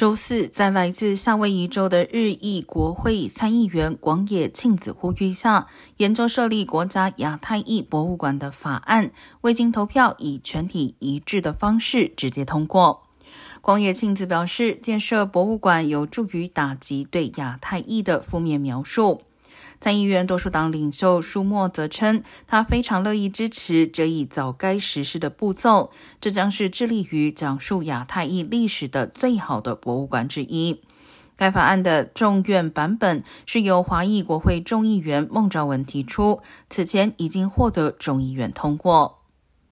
周四，在来自夏威夷州的日裔国会参议员广野庆子呼吁下，研究设立国家亚太裔博物馆的法案未经投票，以全体一致的方式直接通过。广野庆子表示，建设博物馆有助于打击对亚太裔的负面描述。参议院多数党领袖舒默则称，他非常乐意支持这一早该实施的步骤，这将是致力于讲述亚太裔历史的最好的博物馆之一。该法案的众院版本是由华裔国会众议员孟昭文提出，此前已经获得众议院通过。